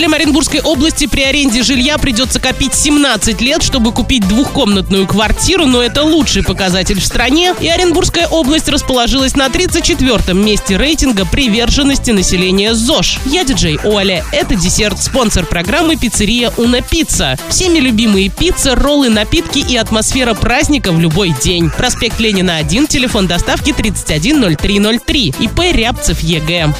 Жителям Оренбургской области при аренде жилья придется копить 17 лет, чтобы купить двухкомнатную квартиру, но это лучший показатель в стране. И Оренбургская область расположилась на 34-м месте рейтинга приверженности населения ЗОЖ. Я диджей Оля. Это десерт, спонсор программы пиццерия Уна Пицца. Всеми любимые пиццы, роллы, напитки и атмосфера праздника в любой день. Проспект Ленина 1, телефон доставки 310303. ИП Рябцев Е. Г..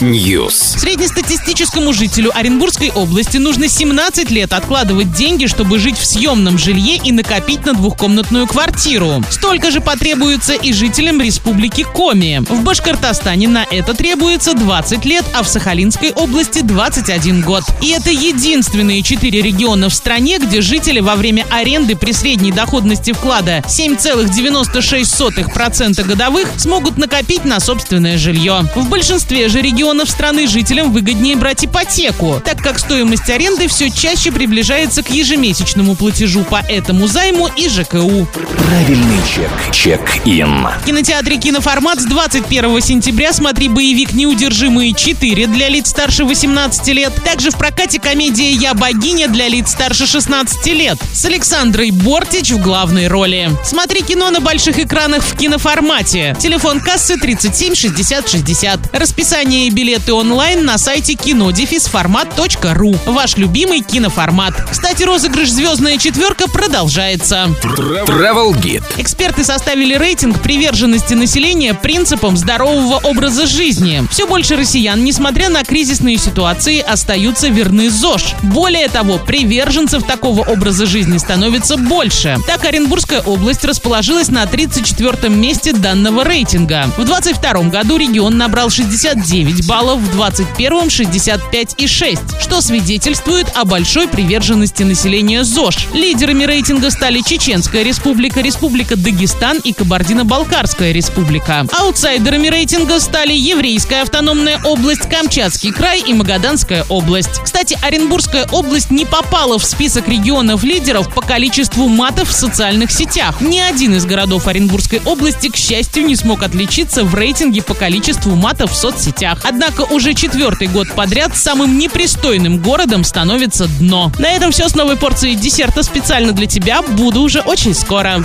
News. Среднестатистическому жителю Оренбургской области нужно 17 лет откладывать деньги, чтобы жить в съемном жилье и накопить на двухкомнатную квартиру. Столько же потребуется и жителям республики Коми. В Башкортостане на это требуется 20 лет, а в Сахалинской области 21 год. И это единственные четыре региона в стране, где жители во время аренды при средней доходности вклада 7,96% годовых смогут накопить на собственное жилье. В большинстве же регионов страны жителям выгоднее брать ипотеку, так как стоимость аренды все чаще приближается к ежемесячному платежу по этому займу и ЖКУ. Правильный чек. Чек-ин. В кинотеатре «Киноформат» с 21 сентября смотри боевик «Неудержимые 4» для лиц старше 18 лет. Также в прокате комедия «Я богиня» для лиц старше 16 лет с Александрой Бортич в главной роли. Смотри кино на больших экранах в киноформате. Телефон кассы 37 60 60. Расписание и билеты онлайн на сайте кинодефисформат.ру. Ваш любимый киноформат. Кстати, розыгрыш «Звездная четверка» продолжается. Travel Guide. Эксперты составили рейтинг приверженности населения принципам здорового образа жизни. Все больше россиян, несмотря на кризисные ситуации, остаются верны ЗОЖ. Более того, приверженцев такого образа жизни становится больше. Так, Оренбургская область расположилась на 34-м месте данного рейтинга. В 22 году регион набрал 69 баллов, в 21-м 65,6, что свидетельствует о большой приверженности населения ЗОЖ. Лидерами рейтинга стали Чеченская республика, Республика Дагестан и Кабардино-Балкарская республика. Аутсайдерами рейтинга стали Еврейская автономная область, Камчатский край и Магаданская область. Кстати, Оренбургская область не попала в список регионов лидеров по количеству матов в социальных сетях. Ни один из городов Оренбургской области, к счастью, не смог отличиться в рейтинге по количеству матов в соцсетях. Однако уже четвертый год подряд самым непристойным городом становится дно. На этом все с новой порцией десерта специально для тебя. Буду уже очень скоро.